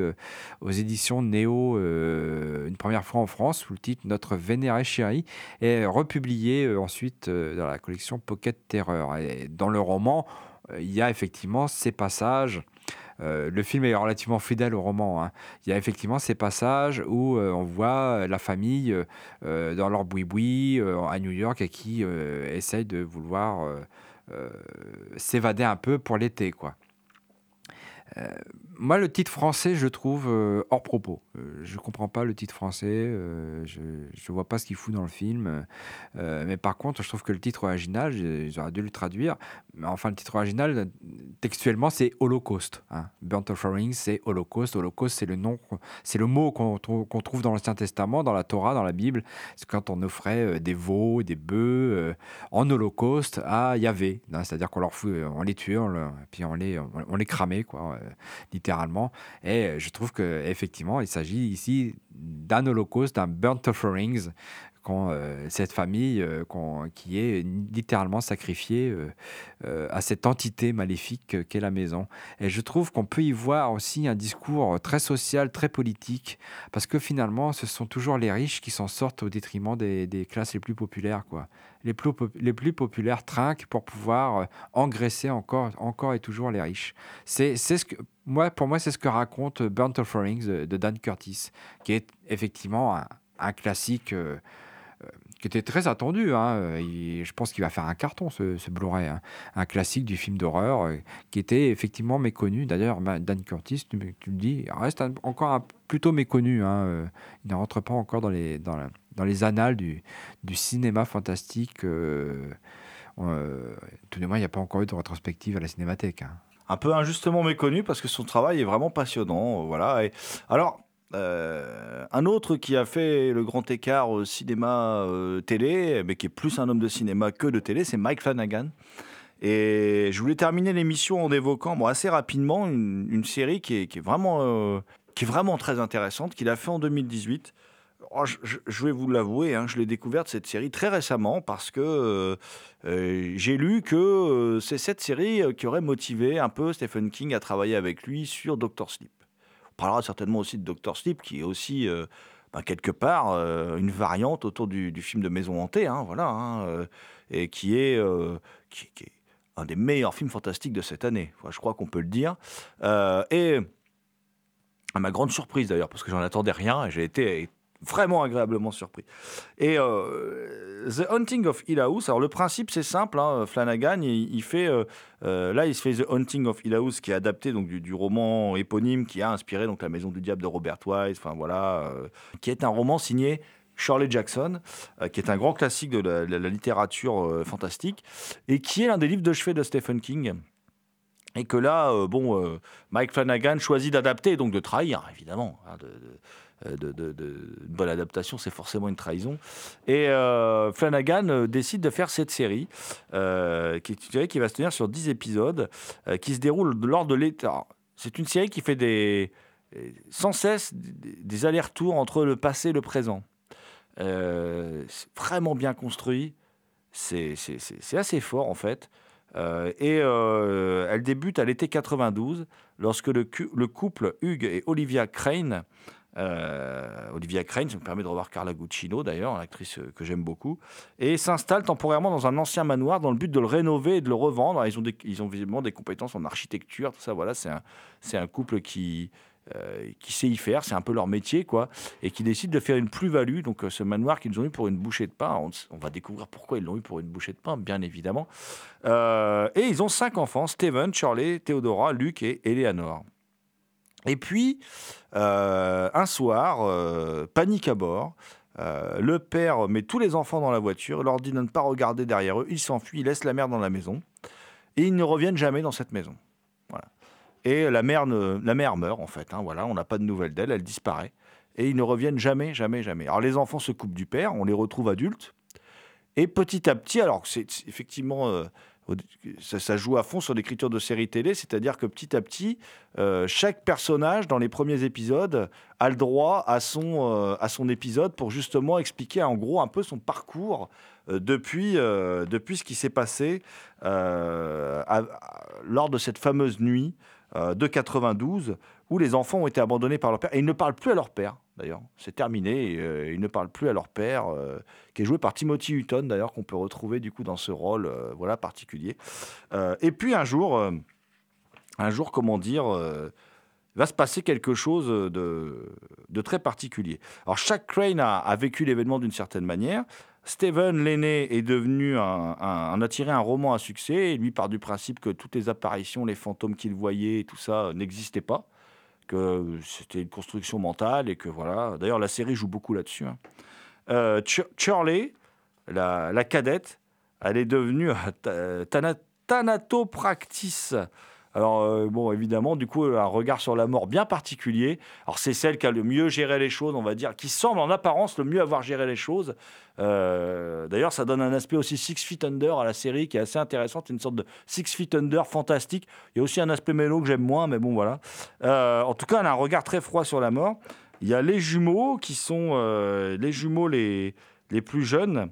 aux éditions Néo une première fois en France, sous le titre Notre Vénéré Chéri, et republié ensuite dans la collection Pocket Terror. Et dans le roman, il y a effectivement ces passages. Euh, le film est relativement fidèle au roman. hein. Il y a effectivement ces passages où euh, on voit la famille euh, euh, dans leur boui-boui euh, à New York et qui euh, essaye de vouloir euh, euh, s'évader un peu pour l'été, quoi. Moi, le titre français, je trouve euh, hors propos. Euh, je comprends pas le titre français. euh, je ne vois pas ce qu'il fout dans le film. Mais par contre, je trouve que le titre original, ils auraient dû le traduire. Mais enfin, le titre original, textuellement, c'est Holocauste. Hein. Burnt Offering, c'est Holocauste. Holocauste, c'est le nom, c'est le mot qu'on trou- qu'on trouve dans l'Ancien Testament, dans la Torah, dans la Bible. C'est quand on offrait des veaux, des bœufs en holocauste à Yahvé. hein. C'est-à-dire qu'on leur fout, on les le- puis on les, on, les cramait, quoi, Et euh, je trouve que effectivement, il s'agit ici d'un holocauste, d'un burnt offerings, quand euh, cette famille euh, qui est littéralement sacrifiée à cette entité maléfique qu'est la maison. Et je trouve qu'on peut y voir aussi un discours très social, très politique, parce que finalement, ce sont toujours les riches qui s'en sortent au détriment des, des classes les plus populaires. Quoi. Les, plus les plus populaires trinquent pour pouvoir euh, engraisser encore, encore et toujours les riches. C'est ce que, moi, pour moi, c'est ce que raconte euh, Burnt Offerings de, de Dan Curtis, qui est effectivement un, un classique euh, euh, qui était très attendu. hein. Euh, je pense qu'il va faire un carton, ce, ce Blu-ray. hein. Un classique du film d'horreur euh, qui était effectivement méconnu. D'ailleurs, Dan Curtis, tu, me- tu le dis, reste encore plutôt méconnu. hein. Euh, Il ne rentre pas encore dans les, dans, la- dans les annales du, du cinéma fantastique. euh, euh, tout de même, il n'y a pas encore eu de rétrospective à la Cinémathèque. hein. un peu injustement méconnu parce que son travail est vraiment passionnant. euh, Voilà. Alors, un autre qui a fait le grand écart euh, cinéma-télé, mais qui est plus un homme de cinéma que de télé, c'est Mike Flanagan. Et je voulais terminer l'émission en évoquant bon, assez rapidement une, série qui est, qui est vraiment, qui est vraiment très intéressante, qu'il a fait en 2018. Oh, je, vais vous l'avouer, hein, je l'ai découverte cette série très récemment parce que euh, euh, j'ai lu que euh, c'est cette série qui aurait motivé un peu Stephen King à travailler avec lui sur Doctor Sleep. On parlera certainement aussi de Doctor Sleep, qui est aussi ben, quelque part une variante autour du, film de Maison hantée, hein, voilà, hein, et qui est, un des meilleurs films fantastiques de cette année. Je crois qu'on peut le dire. Et à ma grande surprise d'ailleurs, parce que j'en attendais rien, j'ai été vraiment agréablement surpris. Et euh, The Hunting of Hill House, alors le principe c'est simple, hein, Flanagan, il, fait, euh, euh, là il se fait The Hunting of Hill House, qui est adapté donc, du, roman éponyme qui a inspiré donc, La Maison du Diable de Robert Wise, enfin voilà, qui est un roman signé Shirley Jackson, qui est un grand classique de la, littérature fantastique, et qui est l'un des livres de chevet de Stephen King. Et que là, bon, Mike Flanagan choisit d'adapter, donc de trahir, évidemment. hein, de, de- bonne adaptation, c'est forcément une trahison. Et euh, Flanagan euh, décide de faire cette série, euh, qui qui va se tenir sur 10 épisodes, euh, qui se déroule lors de l'été. C'est une série qui fait des, sans cesse des, allers-retours entre le passé et le présent. Euh, vraiment bien construit. C'est assez fort, en fait. Euh, et euh, elle débute à l'été 92, lorsque le couple Hugues et Olivia Crane, euh, Olivia Crane, ça me permet de revoir Carla Gugino d'ailleurs, l'actrice euh, que j'aime beaucoup, et s'installe temporairement dans un ancien manoir dans le but de le rénover et de le revendre. Ils ont, visiblement des compétences en architecture, tout ça. Voilà, c'est un, couple qui, euh, qui sait y faire, c'est un peu leur métier, quoi, et qui décide de faire une plus-value. Donc, ce manoir qu'ils ont eu pour une bouchée de pain, on, va découvrir pourquoi ils l'ont eu pour une bouchée de pain, bien évidemment. Et ils ont cinq enfants Steven, Shirley, Theodora, Luc et Eleanor. Et puis, euh, un soir, euh, panique à bord. Euh, le père met tous les enfants dans la voiture, leur dit de ne pas regarder derrière eux. Ils s'enfuient, ils laissent la mère dans la maison. Et ils ne reviennent jamais dans cette maison. Voilà. Et la mère, la mère meurt, en fait. hein, voilà, on n'a pas de nouvelles d'elle, elle disparaît. Et ils ne reviennent jamais, jamais, jamais. Alors les enfants se coupent du père, on les retrouve adultes. Et petit à petit, alors c'est effectivement, ça, joue à fond sur l'écriture de séries télé, c'est-à-dire que petit à petit, euh, chaque personnage dans les premiers épisodes a le droit à son, euh, à son épisode pour justement expliquer en gros un peu son parcours euh, depuis, depuis ce qui s'est passé lors de cette fameuse nuit de 92 où les enfants ont été abandonnés par leur père. Et ils ne parlent plus à leur père d'ailleurs. C'est terminé, et, euh, ils ne parlent plus à leur père, euh, qui est joué par Timothy Hutton d'ailleurs qu'on peut retrouver du coup dans ce rôle euh, voilà particulier. Et puis un jour, un jour comment dire. va se passer quelque chose de, très particulier. Alors chaque Crane a, vécu l'événement d'une certaine manière. Steven l'aîné est devenu un, un, a tiré un roman à succès. Et lui part du principe que toutes les apparitions, les fantômes qu'il voyait, tout ça n'existaient pas, que c'était une construction mentale et que voilà. D'ailleurs la série joue beaucoup là-dessus. hein. Euh, Ch- Shirley, la, la cadette, elle est devenue euh, tana- thanatopractice. Alors, euh, bon, évidemment, du coup, un regard sur la mort bien particulier. Alors, c'est celle qui a le mieux géré les choses, on va dire, qui semble en apparence le mieux avoir géré les choses. Euh, D'ailleurs, ça donne un aspect aussi Six Feet Under à la série qui est assez intéressant. C'est une sorte de Six Feet Under fantastique. Il y a aussi un aspect mélo que j'aime moins, mais bon, voilà. Euh, en tout cas, elle a un regard très froid sur la mort. Il y a les jumeaux qui sont les jumeaux les, les plus jeunes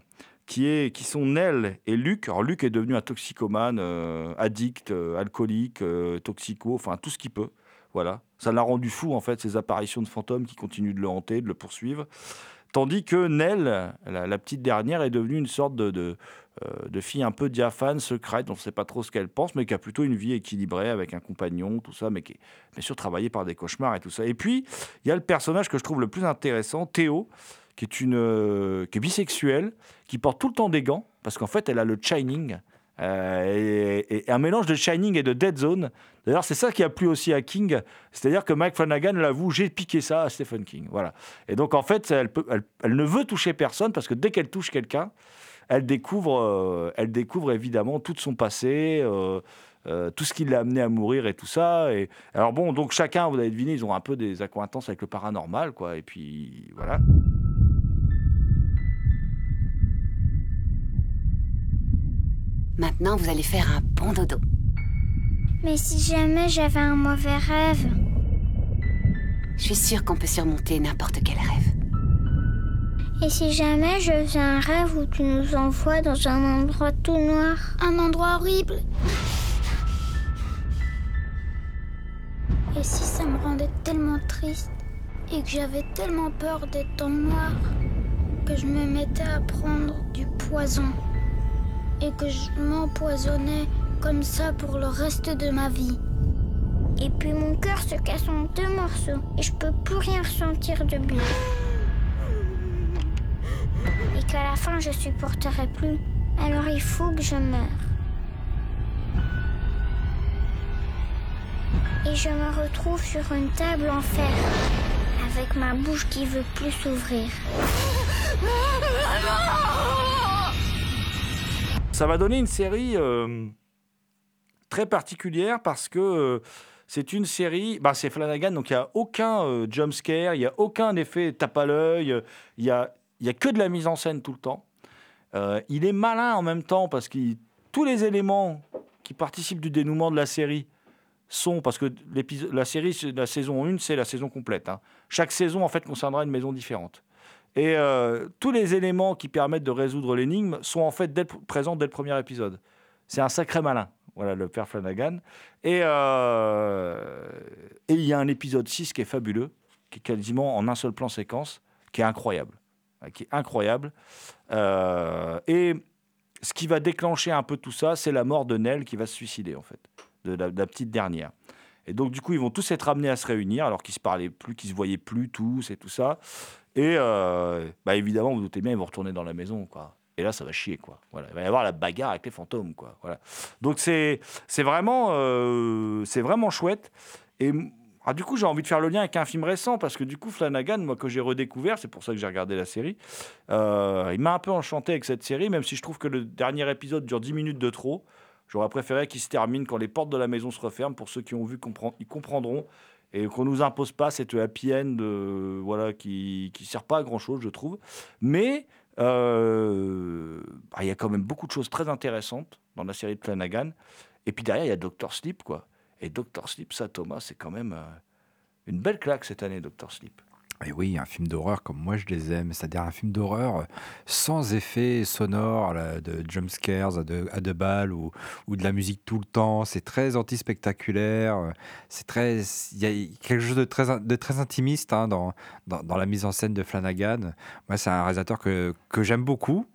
qui, est, qui sont Nell et Luc. Alors Luc est devenu un toxicomane, euh, addict, euh, alcoolique, euh, toxico, enfin tout ce qu'il peut. Voilà. Ça l'a rendu fou en fait, ces apparitions de fantômes qui continuent de le hanter, de le poursuivre. Tandis que Nell, la, petite dernière, est devenue une sorte de, de, de fille un peu diaphane, secrète, on ne sait pas trop ce qu'elle pense, mais qui a plutôt une vie équilibrée avec un compagnon, tout ça, mais qui est bien sûr travaillée par des cauchemars et tout ça. Et puis, il y a le personnage que je trouve le plus intéressant, Théo, qui est, une, euh, qui est bisexuelle, qui porte tout le temps des gants, parce qu'en fait, elle a le shining. Euh, et, un mélange de Shining et de Dead Zone. D'ailleurs, c'est ça qui a plu aussi à King. C'est-à-dire que Mike Flanagan l'avoue, j'ai piqué ça à Stephen King. Voilà. Et donc, en fait, elle, ne veut toucher personne parce que dès qu'elle touche quelqu'un, elle découvre, euh, elle découvre évidemment tout son passé, tout ce qui l'a amené à mourir et tout ça. Et alors bon, donc chacun, vous avez deviné, ils ont un peu des accointances avec le paranormal, quoi. Et puis voilà. Maintenant, vous allez faire un bon dodo. Mais si jamais j'avais un mauvais rêve Je suis sûre qu'on peut surmonter n'importe quel rêve. Et si jamais je faisais un rêve où tu nous envoies dans un endroit tout noir Un endroit horrible Et si ça me rendait tellement triste et que j'avais tellement peur d'être dans le noir que je me mettais à prendre du poison et que je m'empoisonnais comme ça pour le reste de ma vie. Et puis mon cœur se casse en deux morceaux et je peux plus rien ressentir de bien. Et qu'à la fin je supporterai plus, alors il faut que je meure. Et je me retrouve sur une table en fer, avec ma bouche qui veut plus s'ouvrir. Ça va donner une série euh, très particulière parce que euh, c'est une série, bah, c'est Flanagan, donc il n'y a aucun euh, jump scare, il n'y a aucun effet tape à l'œil, il n'y a, y a que de la mise en scène tout le temps. Il est malin en même temps parce que tous les éléments qui participent du dénouement de la série sont, parce que la série, la saison 1, c'est la saison complète. hein. Chaque saison, en fait, concernera une maison différente. Et euh, tous les éléments qui permettent de résoudre l'énigme sont en fait présents dès le premier épisode. C'est un sacré malin, voilà, le père Flanagan. Et euh, il y a un épisode 6 qui est fabuleux, qui est quasiment en un seul plan séquence, qui est incroyable. euh, Qui est incroyable. Euh, et ce qui va déclencher un peu tout ça, c'est la mort de Nell qui va se suicider, en fait, de la petite dernière. Et donc, du coup, ils vont tous être amenés à se réunir, alors qu'ils se parlaient plus, qu'ils se voyaient plus tous et tout ça. Et euh, bah, évidemment, vous, doutez bien, ils vont retourner dans la maison, quoi. Et là, ça va chier, quoi. Voilà. Il va y avoir la bagarre avec les fantômes, quoi. Voilà. Donc, c'est vraiment, euh, vraiment chouette. Et ah, du coup, j'ai envie de faire le lien avec un film récent, parce que du coup, Flanagan, moi, que j'ai redécouvert, c'est pour ça que j'ai regardé la série, euh, il m'a un peu enchanté avec cette série, même si je trouve que le dernier épisode dure 10 minutes de trop. J'aurais préféré qu'il se termine quand les portes de la maison se referment. Pour ceux qui ont vu, ils comprendront. Et qu'on nous impose pas cette happy end voilà, qui ne sert pas à grand-chose, je trouve. Mais euh, bah, il y a quand même beaucoup de choses très intéressantes dans la série de Flanagan. Et puis derrière, il y a Doctor Sleep. Quoi. Et Doctor Sleep, ça, Thomas, c'est quand même euh, une belle claque cette année, Doctor Sleep. Et oui, un film d'horreur comme moi je les aime, c'est-à-dire un film d'horreur euh, sans effet sonore, de jump scares à deux, à balles ou, ou de la musique tout le temps. C'est très anti-spectaculaire, euh, c'est très, il y a quelque chose de très, de très intimiste hein, dans, dans, dans la mise en scène de Flanagan. Moi, c'est un réalisateur que, que j'aime beaucoup.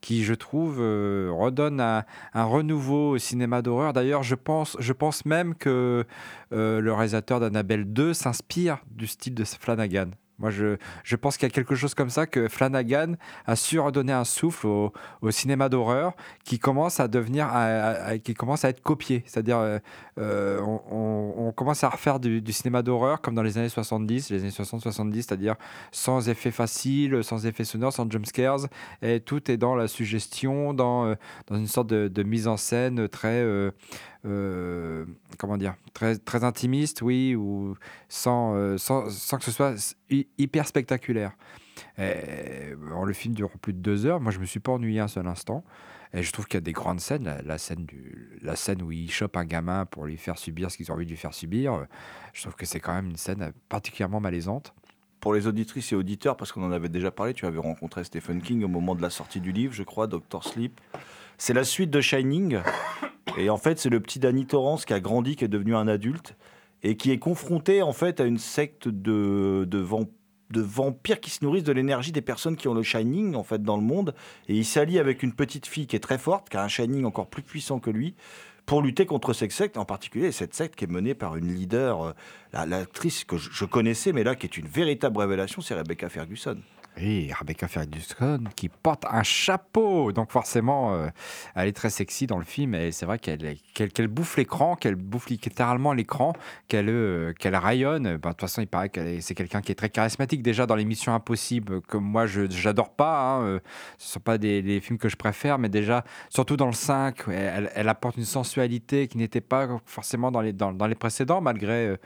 Qui, je trouve, euh, redonne un, un renouveau au cinéma d'horreur. D'ailleurs, je pense, je pense même que euh, le réalisateur d'Annabelle 2 s'inspire du style de Flanagan. Moi, je, je pense qu'il y a quelque chose comme ça que Flanagan a su redonner un souffle au, cinéma d'horreur qui commence à devenir, qui commence à être copié. C'est-à-dire, euh, euh, on, commence à refaire du, cinéma d'horreur comme dans les années 70, les années 60-70, c'est-à-dire sans effet facile, sans effet sonore, sans jump scares, et tout est dans la suggestion, dans, euh, dans une sorte de, mise en scène très, euh, comment dire, très, très intimiste, oui, ou sans, euh, sans, que ce soit hyper spectaculaire. Le film dure plus de deux heures. Moi, je me suis pas ennuyé un seul instant. Et je trouve qu'il y a des grandes scènes. La, scène du, la scène où il chope un gamin pour lui faire subir ce qu'ils ont envie de lui faire subir. euh, Je trouve que c'est quand même une scène particulièrement malaisante. Pour les auditrices et auditeurs, parce qu'on en avait déjà parlé, tu avais rencontré Stephen King au moment de la sortie du livre, je crois, Doctor Sleep. C'est la suite de Shining. Et en fait, c'est le petit Danny Torrance qui a grandi, qui est devenu un adulte, et qui est confronté en fait à une secte de, de, de vampires qui se nourrissent de l'énergie des personnes qui ont le Shining en fait dans le monde. Et il s'allie avec une petite fille qui est très forte, qui a un Shining encore plus puissant que lui, pour lutter contre cette secte, en particulier cette secte qui est menée par une leader, euh, la- l'actrice que je connaissais, mais là qui est une véritable révélation, c'est Rebecca Ferguson. Et Rebecca Ferguson qui porte un chapeau. Donc forcément, euh, elle est très sexy dans le film. Et c'est vrai qu'elle bouffe l'écran, qu'elle bouffe littéralement l'écran, qu'elle euh, qu'elle rayonne. Ben, De toute façon, il paraît que c'est quelqu'un qui est très charismatique. Déjà dans les Missions Impossibles, que moi, je n'adore pas. hein, euh, Ce ne sont pas des, films que je préfère. Mais déjà, surtout dans le 5, elle, apporte une sensualité qui n'était pas forcément dans les, dans les précédents, malgré...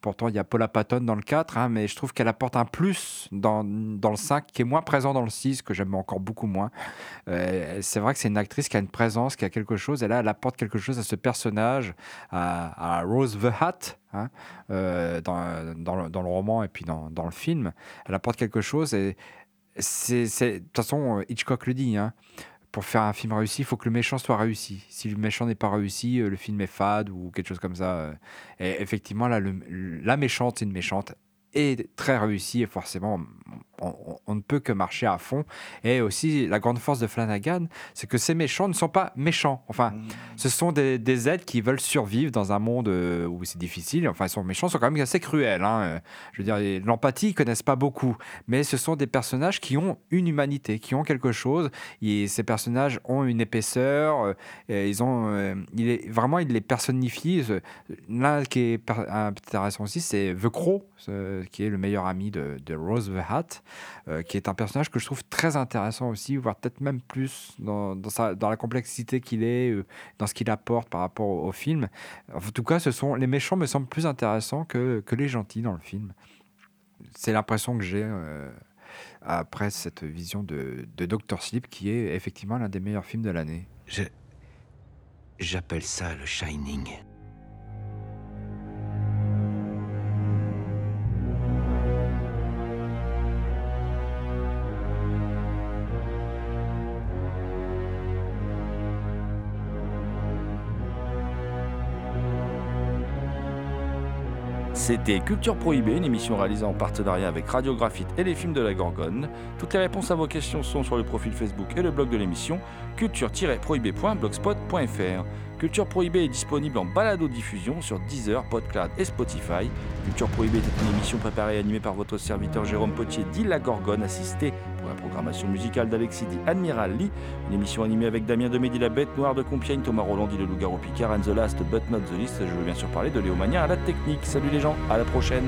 Pourtant, il y a Paula Patton dans le 4, hein, mais je trouve qu'elle apporte un plus dans, dans le 5 qui est moins présent dans le 6, que j'aime encore beaucoup moins. Euh, c'est vrai que c'est une actrice qui a une présence, qui a quelque chose, et là, elle apporte quelque chose à ce personnage, à, Rose the Hat, hein, euh, dans, dans, le, dans le roman et puis dans, dans le film. Elle apporte quelque chose, et c'est- de toute façon, Hitchcock le dit, hein, pour faire un film réussi, il faut que le méchant soit réussi. Si le méchant n'est pas réussi, euh, le film est fade ou quelque chose comme ça. euh. Et effectivement, là, la méchante, c'est une méchante est très réussie et forcément, on, ne peut que marcher à fond. Et aussi, la grande force de Flanagan, c'est que ces méchants ne sont pas méchants. Enfin, ce sont des, des êtres qui veulent survivre dans un monde euh, où c'est difficile. Enfin, ils sont méchants, ils sont quand même assez cruels. hein. Je veux dire, l'empathie, ils connaissent pas beaucoup. Mais ce sont des personnages qui ont une humanité, qui ont quelque chose. Et ces personnages ont une épaisseur. euh, et ils ont, euh, il est, vraiment, ils les personnifient. Ce- L'un qui est intéressant aussi, c'est The Crow, qui est le meilleur ami de, de Rose the Hat, euh, qui est un personnage que je trouve très intéressant aussi, voire peut-être même plus dans, dans, sa- dans la complexité qu'il est, euh, dans ce qu'il apporte par rapport au, film. En tout cas, ce sont, les méchants me semblent plus intéressants que, que les gentils dans le film. C'est l'impression que j'ai euh, après cette vision de, de Doctor Sleep, qui est effectivement l'un des meilleurs films de l'année. J'appelle ça le Shining. C'était Culture Prohibée, une émission réalisée en partenariat avec Radiographite et les films de la Gorgone. Toutes les réponses à vos questions sont sur le profil Facebook et le blog de l'émission culture-prohibée.blogspot.fr. Culture Prohibée est disponible en balado-diffusion sur Deezer, Podcloud et Spotify. Culture Prohibée est une émission préparée et animée par votre serviteur Jérôme Potier, dit La Gorgone, assisté pour la programmation musicale d'Alexis dit Admiral Lee. Une émission animée avec Damien Demédy, la bête noire de Compiègne, Thomas Roland dit le loup-garou Picard, and the last but not the least. Je veux bien sûr parler de Léo Mania à la technique. Salut les gens, à la prochaine.